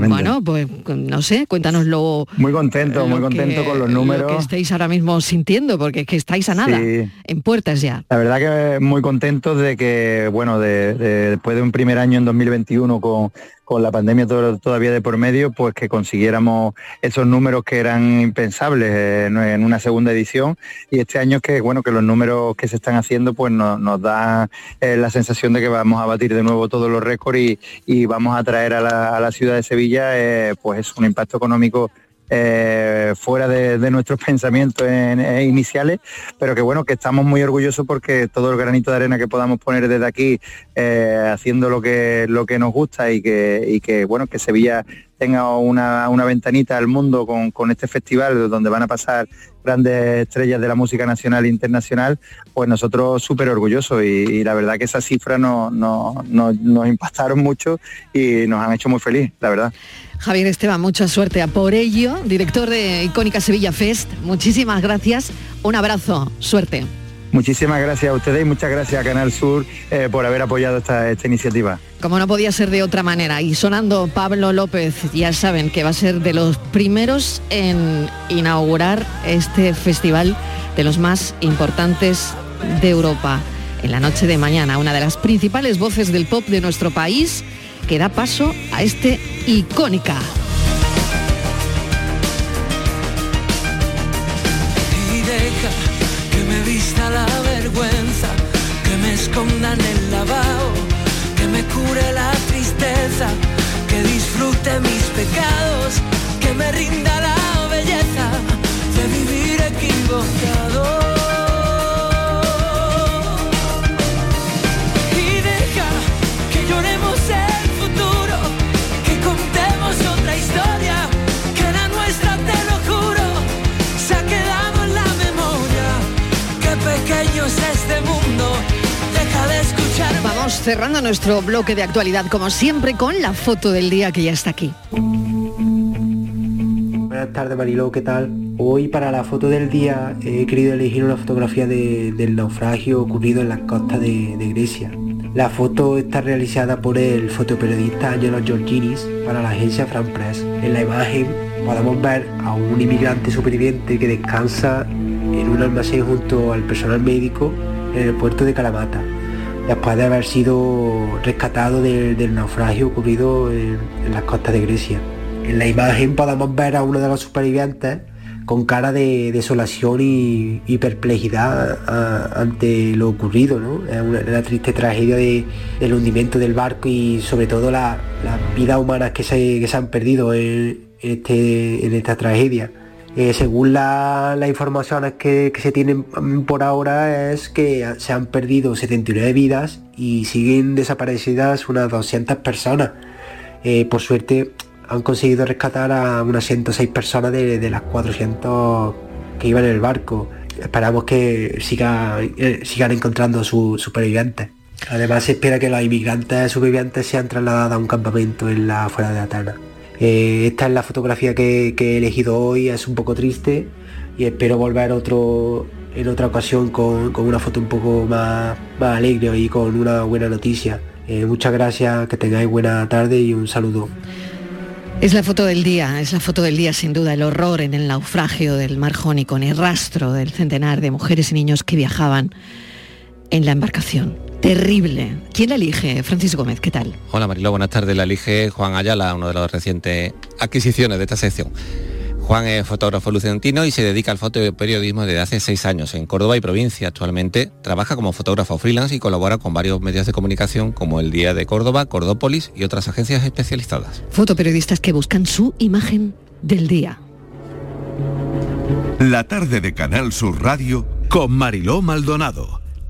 bueno, pues no sé, cuéntanoslo. Muy contento, muy contento con los números. Estáis ahora mismo sintiendo, porque es que estáis a nada, en puertas la verdad que muy contentos de que, bueno, después de un primer año en 2021 con, la pandemia todavía de por medio, pues que consiguiéramos esos números que eran impensables en, una segunda edición. Y este año que bueno que los números que se están haciendo pues nos da eh, la sensación de que vamos a batir de nuevo todos los récords y, vamos a traer a la, ciudad de Sevilla eh, pues un impacto económico eh, fuera de, nuestros pensamientos eh, iniciales, pero que bueno, que estamos muy orgullosos porque todo el granito de arena que podamos poner desde aquí, eh, haciendo lo que, lo que nos gusta y que, y que bueno, que Sevilla tenga una, ventanita al mundo con, este festival donde van a pasar grandes estrellas de la música nacional e internacional, pues nosotros súper orgullosos y, la verdad que esas cifras no, nos impactaron mucho y nos han hecho muy feliz, la verdad. Javier Esteban, mucha suerte a por ello, director de Icónica Sevilla Fest. Muchísimas gracias, un abrazo, suerte. Muchísimas gracias a ustedes y muchas gracias a Canal Sur eh, por haber apoyado esta, iniciativa. Como no podía ser de otra manera. Y sonando Pablo López, ya saben que va a ser de los primeros en inaugurar este festival de los más importantes de Europa. En la noche de mañana, una de las principales voces del pop de nuestro país que da paso a este icónica. Escondan el lavado, que me cure la tristeza, que disfrute mis Cerrando nuestro bloque de actualidad, como siempre, con la foto del día que ya está aquí. Buenas tardes Mariló, ¿qué tal? Hoy para la foto del día he querido elegir una fotografía del naufragio ocurrido en las costas de, Grecia. La foto está realizada por el fotoperiodista Angelo Georginis para la agencia Fran Press. En la imagen podemos ver a un inmigrante superviviente que descansa en un almacén junto al personal médico en el puerto de Kalamata después de haber sido rescatado del naufragio ocurrido en, las costas de Grecia. En la imagen podemos ver a uno de los supervivientes con cara de desolación y, perplejidad ante lo ocurrido, ¿no? Una, triste tragedia del hundimiento del barco y sobre todo las vidas humanas que se, han perdido en, este, en esta tragedia. Eh, según las informaciones que, se tienen por ahora es que se han perdido 79 vidas y siguen desaparecidas unas 200 personas. Eh, por suerte han conseguido rescatar a unas 106 personas de, las 400 que iban en el barco. Esperamos que eh, sigan encontrando sus supervivientes. Además se espera que los inmigrantes supervivientes sean trasladados a un campamento en la fuera de Atenas. Eh, esta es la fotografía que, he elegido hoy, es un poco triste, y espero volver otro en otra ocasión con, una foto un poco más, más alegre y con una buena noticia. Eh, muchas gracias, que tengáis buena tarde y un saludo. Es la foto del día, es la foto del día sin duda, el horror en el naufragio del mar Jónico, en el rastro del centenar de mujeres y niños que viajaban en la embarcación. Terrible. ¿Quién la elige? Francisco Gómez, ¿qué tal? Hola Mariló, buenas tardes. La elige Juan Ayala, uno de las recientes adquisiciones de esta sección. Juan es fotógrafo lucentino y se dedica al fotoperiodismo desde hace seis años en Córdoba y provincia. Actualmente trabaja como fotógrafo freelance y colabora con varios medios de comunicación como el Día de Córdoba, Cordópolis y otras agencias especializadas. Fotoperiodistas que buscan su imagen del día. La tarde de Canal Sur Radio con Mariló Maldonado.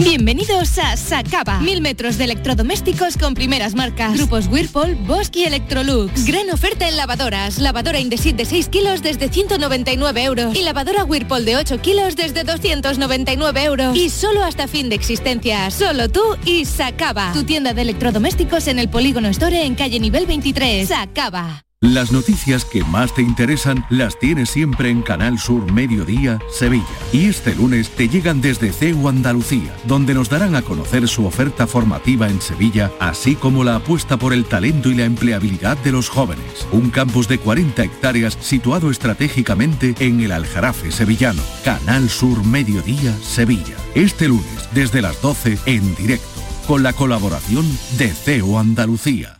Bienvenidos a Sacaba. Mil metros de electrodomésticos con primeras marcas. Grupos Whirlpool, Bosch y Electrolux. Gran oferta en lavadoras. Lavadora Indesit de 6 kilos desde 199 euros. Y lavadora Whirlpool de 8 kilos desde 299 euros. Y solo hasta fin de existencia. Solo tú y Sacaba. Tu tienda de electrodomésticos en el Polígono Store en calle nivel 23. Sacaba. Las noticias que más te interesan las tienes siempre en Canal Sur Mediodía, Sevilla. Y este lunes te llegan desde CEU Andalucía, donde nos darán a conocer su oferta formativa en Sevilla, así como la apuesta por el talento y la empleabilidad de los jóvenes. Un campus de 40 hectáreas situado estratégicamente en el Aljarafe sevillano. Canal Sur Mediodía, Sevilla. Este lunes, desde las 12, en directo, con la colaboración de CEU Andalucía.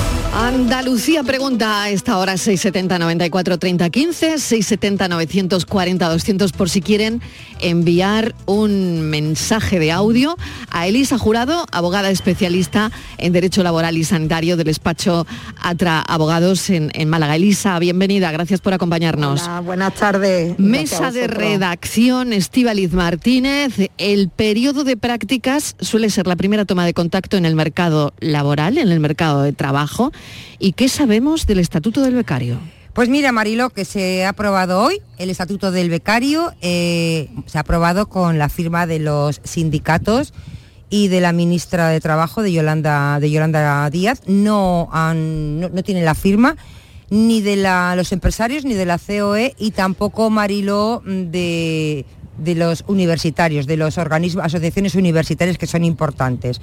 Andalucía pregunta a esta hora 670 94 30 15, 670 940 200 por si quieren enviar un mensaje de audio a Elisa Jurado, abogada especialista en Derecho Laboral y Sanitario del despacho Atra Abogados en, en Málaga. Elisa, bienvenida, gracias por acompañarnos. Hola, buenas tardes. Mesa de redacción, Estíbaliz Martínez. El periodo de prácticas suele ser la primera toma de contacto en el mercado laboral, en el mercado de trabajo. ¿Y qué sabemos del Estatuto del Becario? Pues mira, Marilo, que se ha aprobado hoy el Estatuto del Becario, eh, se ha aprobado con la firma de los sindicatos y de la ministra de Trabajo, de Yolanda, de Yolanda Díaz. No, han, no, no tienen la firma ni de la- los empresarios, ni de la COE y tampoco, Marilo, de, de los universitarios, de organismos, asociaciones universitarias que son importantes.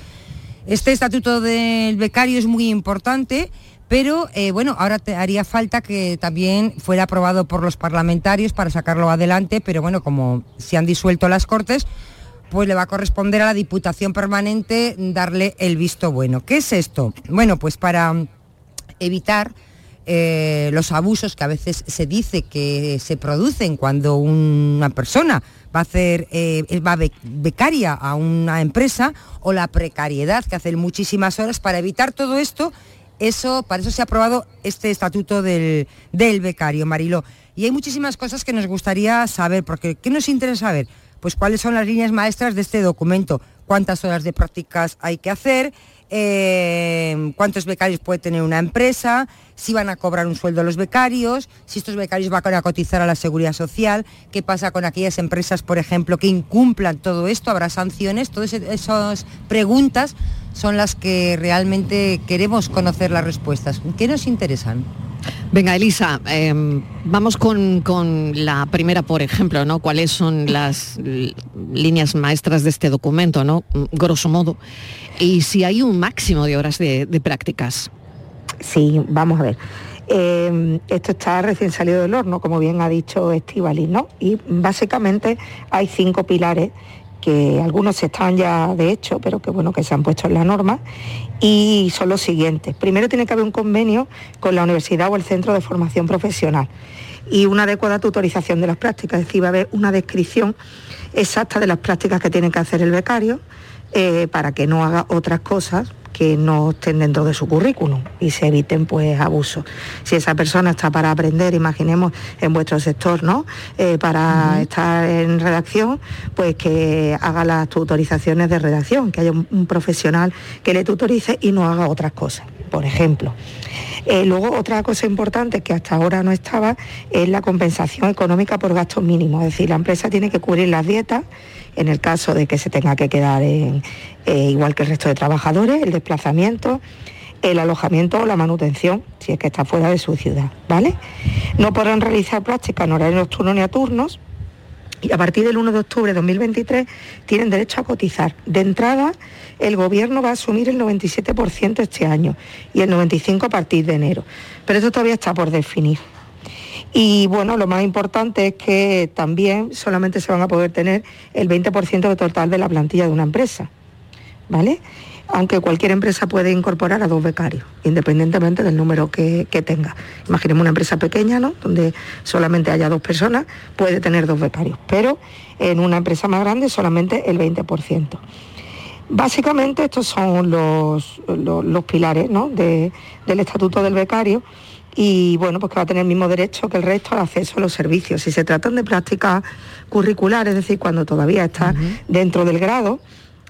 Este estatuto del becario es muy importante, pero eh, bueno, ahora te haría falta que también fuera aprobado por los parlamentarios para sacarlo adelante, pero bueno, como se han disuelto las Cortes, pues le va a corresponder a la Diputación Permanente darle el visto bueno. ¿Qué es esto? Bueno, pues para evitar eh, los abusos que a veces se dice que se producen cuando una persona va a hacer eh, va be- becaria a una empresa o la precariedad que hacen muchísimas horas. Para evitar todo esto eso para eso se ha aprobado este estatuto del, del becario Mariló. Y hay muchísimas cosas que nos gustaría saber porque qué nos interesa saber pues cuáles son las líneas maestras de este documento cuántas horas de prácticas hay que hacer eh, cuántos becarios puede tener una empresa, si van a cobrar un sueldo los becarios, si estos becarios van a cotizar a la seguridad social, qué pasa con aquellas empresas, por ejemplo, que incumplan todo esto, habrá sanciones, todas esas preguntas son las que realmente queremos conocer las respuestas. ¿Qué nos interesan? Venga, Elisa, eh, vamos con, con la primera, por ejemplo, ¿no? ¿Cuáles son las líneas maestras de este documento, ¿no? Mm, Grosso modo. Y si hay un máximo de horas de, de prácticas. Sí, vamos a ver. Eh, esto está recién salido del horno, como bien ha dicho Estivali, ¿no? Y básicamente hay cinco pilares que algunos están ya de hecho, pero que bueno, que se han puesto en la norma, y son los siguientes. Primero tiene que haber un convenio con la universidad o el centro de formación profesional y una adecuada tutorización de las prácticas, es decir, va a haber una descripción exacta de las prácticas que tiene que hacer el becario eh, para que no haga otras cosas que no estén dentro de su currículum y se eviten pues abusos. Si esa persona está para aprender, imaginemos en vuestro sector, ¿no? Eh, para estar en redacción, pues que haga las tutorizaciones de redacción, que haya un, un profesional que le tutorice y no haga otras cosas, por ejemplo. Eh, luego, otra cosa importante que hasta ahora no estaba es la compensación económica por gastos mínimos. Es decir, la empresa tiene que cubrir las dietas en el caso de que se tenga que quedar eh, igual que el resto de trabajadores, el desplazamiento, el alojamiento o la manutención, si es que está fuera de su ciudad, ¿vale? No podrán realizar prácticas en horario nocturno ni a turnos, y a partir del 1 de octubre de 2023 tienen derecho a cotizar. De entrada, el gobierno va a asumir el 97% este año y el 95% a partir de enero. Pero esto todavía está por definir. Y bueno, lo más importante es que también solamente se van a poder tener el 20% de total de la plantilla de una empresa, ¿vale? Aunque cualquier empresa puede incorporar a dos becarios, independientemente del número que, tenga. Imaginemos una empresa pequeña, ¿no? Donde solamente haya dos personas, puede tener dos becarios, pero en una empresa más grande solamente el 20%. Básicamente estos son los, los, los pilares ¿no? de- del Estatuto del Becario y bueno, pues que va a tener el mismo derecho que el resto al acceso a los servicios. Si se tratan de prácticas curriculares, es decir, cuando todavía está dentro del grado,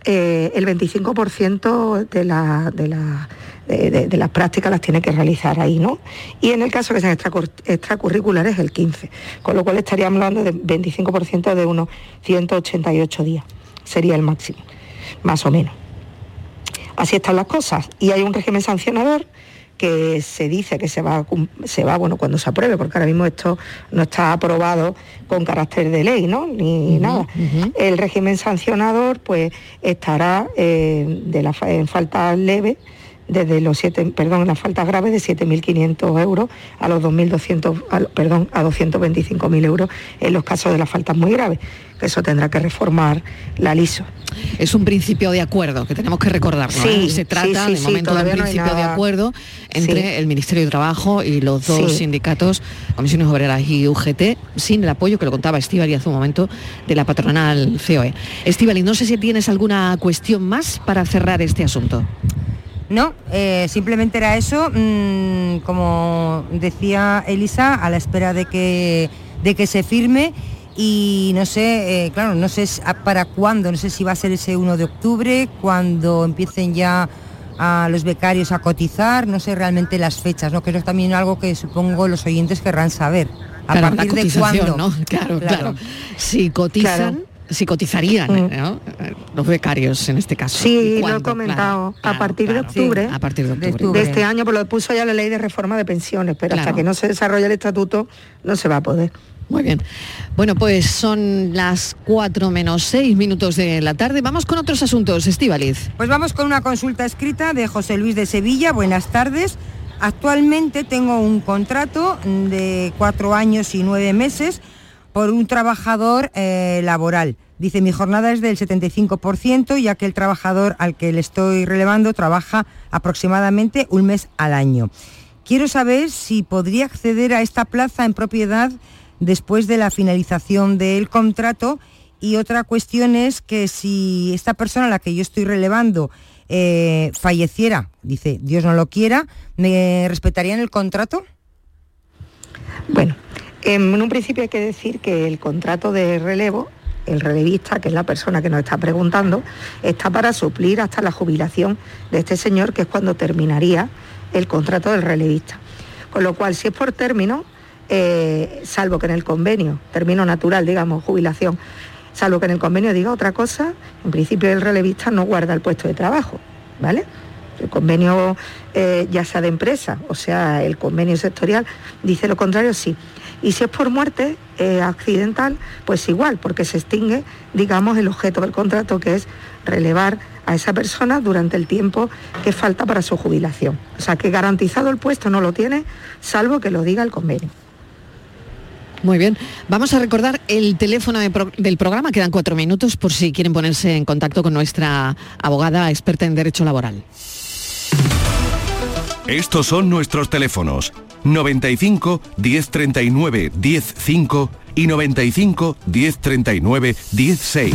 eh, el 25% de, la- de, la- de- las prácticas las tiene que realizar ahí, ¿no? Y en el caso que sean extracur- extracurriculares, el 15%, con lo cual estaríamos hablando de 25% de unos 188 días, sería el máximo, más o menos. Así están las cosas. Y hay un régimen sancionador que se dice que se va, se va bueno, cuando se apruebe, porque ahora mismo esto no está aprobado con carácter de ley, ¿no? Ni nada. El régimen sancionador pues estará eh, de la, en falta leve desde los siete, perdón, en las faltas graves de 7.500 euros a los 2.200, a perdón, a 225.000 euros en los casos de las faltas muy graves, que eso tendrá que reformar la LISO. Es un principio de acuerdo que tenemos que recordar. Sí, Se trata sí, sí, de momento de un no principio de acuerdo entre el Ministerio de Trabajo y los dos sindicatos, Comisiones Obreras y UGT, sin el apoyo que lo contaba Estivali hace un momento de la patronal COE. Estivali, no sé si tienes alguna cuestión más para cerrar este asunto. No, eh, simplemente era eso, mm, como decía Elisa, a la espera de que, de que se firme y no sé, eh, claro, no sé para cuándo, no sé si va a ser ese 1 de octubre, cuando empiecen ya a los becarios a cotizar, no sé realmente las fechas, ¿no? que eso es también algo que supongo los oyentes querrán saber. ¿A Claro, la partir de cuándo? ¿no? Claro, claro. Si cotizan, Claro. Si cotizarían Mm. ¿no? Los becarios en este caso. Sí, ¿Y lo he comentado. Claro, a partir claro, de octubre, a partir de octubre. de este año, pues lo puso ya la ley de reforma de pensiones, pero Claro. hasta que no se desarrolle el estatuto no se va a poder. Muy bien. Bueno, pues son las 4 menos 6 minutos de la tarde. Vamos con otros asuntos, Estíbaliz. Pues vamos con una consulta escrita de José Luis de Sevilla. Buenas tardes. Actualmente tengo un contrato de cuatro años y nueve meses por un trabajador eh, laboral. Dice, mi jornada es del 75%, ya que el trabajador al que le estoy relevando trabaja aproximadamente un mes al año. Quiero saber si podría acceder a esta plaza en propiedad después de la finalización del contrato y otra cuestión es que si esta persona a la que yo estoy relevando eh, falleciera, dice Dios no lo quiera, ¿me respetarían el contrato? Bueno, en un principio hay que decir que el contrato de relevo, el relevista, que es la persona que nos está preguntando, está para suplir hasta la jubilación de este señor, que es cuando terminaría el contrato del relevista. Con lo cual, si es por término, eh, salvo que en el convenio, término natural, digamos, jubilación, salvo que en el convenio diga otra cosa, en principio el relevista no guarda el puesto de trabajo, ¿vale? El convenio eh, ya sea de empresa, o sea, el convenio sectorial, dice lo contrario, sí. Y si es por muerte eh, accidental, pues igual, porque se extingue, digamos, el objeto del contrato, que es relevar a esa persona durante el tiempo que falta para su jubilación. O sea, que garantizado el puesto no lo tiene, salvo que lo diga el convenio. Muy bien. Vamos a recordar el teléfono de pro- del programa. Quedan cuatro minutos por si quieren ponerse en contacto con nuestra abogada experta en derecho laboral. Estos son nuestros teléfonos 95 1039 105 y 95 1039 16.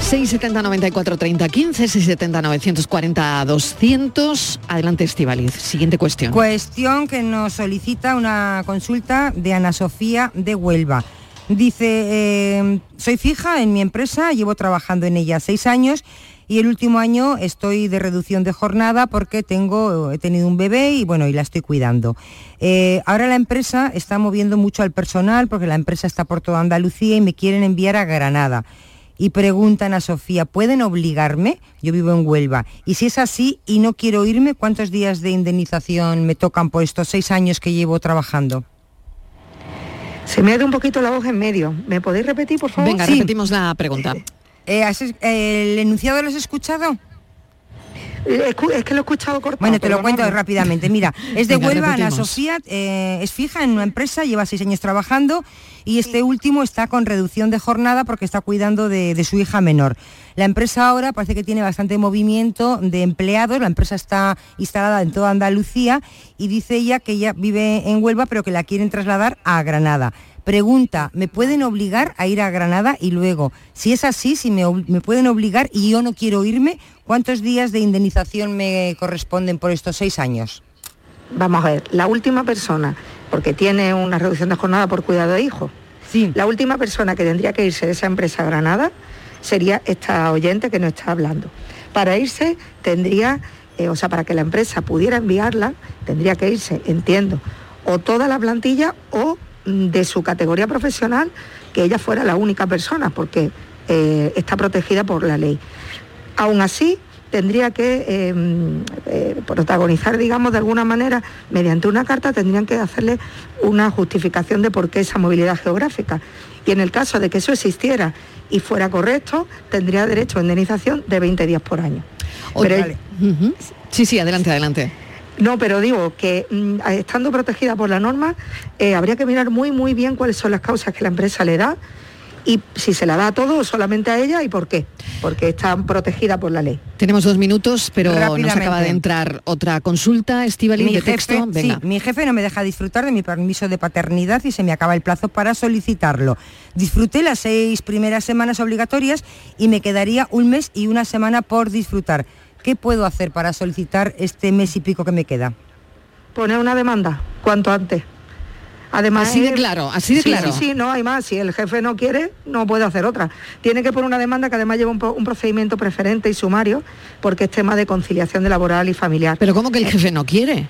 670 94 30 15, 670 940 200. Adelante, Estivaliz. Siguiente cuestión. Cuestión que nos solicita una consulta de Ana Sofía de Huelva. Dice, eh, soy fija en mi empresa, llevo trabajando en ella seis años y el último año estoy de reducción de jornada porque tengo, he tenido un bebé y bueno, y la estoy cuidando. Eh, ahora la empresa está moviendo mucho al personal porque la empresa está por toda Andalucía y me quieren enviar a Granada. Y preguntan a Sofía, ¿pueden obligarme? Yo vivo en Huelva. Y si es así y no quiero irme, ¿cuántos días de indemnización me tocan por estos seis años que llevo trabajando? Se me ha ido un poquito la voz en medio. ¿Me podéis repetir, por favor? Venga, repetimos la pregunta. Eh, ¿has es- ¿El enunciado lo has escuchado? Es que lo he escuchado cortado. Bueno, te lo cuento rápidamente. Mira, es de Venga, Huelva, Ana. Sofía, eh, es fija en una empresa, lleva seis años trabajando y este último está con reducción de jornada porque está cuidando de, de su hija menor. La empresa ahora parece que tiene bastante movimiento de empleados, la empresa está instalada en toda Andalucía y dice ella que ella vive en Huelva pero que la quieren trasladar a Granada. Pregunta, ¿me pueden obligar a ir a Granada? Y luego, si es así, si me, pueden obligar y yo no quiero irme, ¿cuántos días de indemnización me corresponden por estos seis años? Vamos a ver, la última persona, porque tiene una reducción de jornada por cuidado de hijos, sí. la última persona que tendría que irse de esa empresa a Granada sería esta oyente que nos está hablando. Para irse tendría, eh, o sea, para que la empresa pudiera enviarla, tendría que irse, entiendo, o toda la plantilla o de su categoría profesional, que ella fuera la única persona, porque eh, está protegida por la ley. Aún así, tendría que eh, eh, protagonizar, digamos, de alguna manera, mediante una carta, tendrían que hacerle una justificación de por qué esa movilidad geográfica. Y en el caso de que eso existiera y fuera correcto, tendría derecho a indemnización de 20 días por año. Pero- Ujú. Sí, sí, adelante, adelante. No, pero digo que mm, estando protegida por la norma, eh, habría que mirar muy, muy bien cuáles son las causas que la empresa le da y si se la da a todo o solamente a ella y por qué. Porque está protegida por la ley. Tenemos dos minutos, pero nos acaba de entrar otra consulta, Estivali, de texto. jefe, Venga. sí, mi jefe no me deja disfrutar de mi permiso de paternidad y se me acaba el plazo para solicitarlo. Disfruté las seis primeras semanas obligatorias y me quedaría un mes y una semana por disfrutar. ¿Qué puedo hacer para solicitar este mes y pico que me queda? Poner una demanda cuanto antes. Además, Así de claro, así de Sí, claro. Sí, sí, no hay más. Si el jefe no quiere, no puede hacer otra. Tiene que poner una demanda que además lleva un, procedimiento preferente y sumario, porque es tema de conciliación de laboral y familiar. Pero ¿cómo que el jefe no quiere?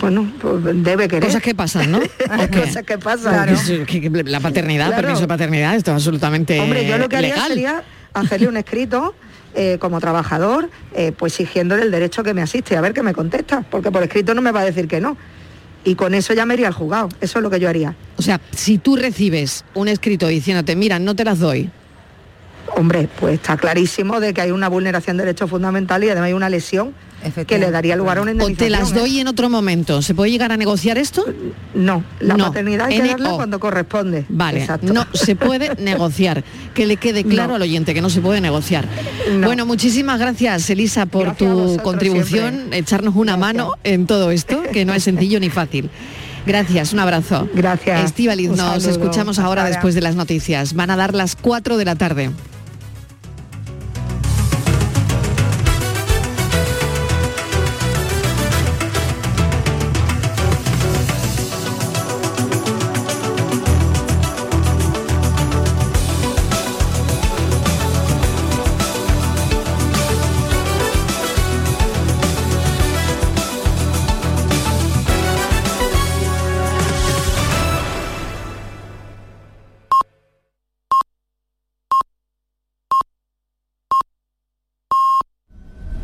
Bueno, pues debe querer. Cosas que pasan, ¿no? Cosas que pasan. Es que- que la paternidad, Claro. permiso de paternidad, esto es absolutamente Hombre, yo lo que haría legal. sería hacerle un escrito eh, como trabajador, eh, pues exigiéndole el derecho que me asiste, a ver qué me contesta, porque por escrito no me va a decir que no. Y con eso ya me iría al juzgado, eso es lo que yo haría. O sea, si tú recibes un escrito diciéndote, mira, no te las doy, Hombre, pues está clarísimo de que hay una vulneración de derechos fundamentales y además hay una lesión que le daría lugar a una O te indemnización. las ¿eh? doy en otro momento. ¿Se puede llegar a negociar esto? No, la No. maternidad hay que darla cuando corresponde. Vale, Exacto. no se puede negociar. Que le quede claro No. al oyente que no se puede negociar. Bueno, muchísimas gracias, Elisa, por Gracias tu vosotros contribución, siempre. echarnos una mano en todo esto, que no es sencillo ni fácil. Gracias, un abrazo. Gracias. Estíbaliz, Un nos escuchamos ahora. después de las noticias. Van a dar las 4 de la tarde.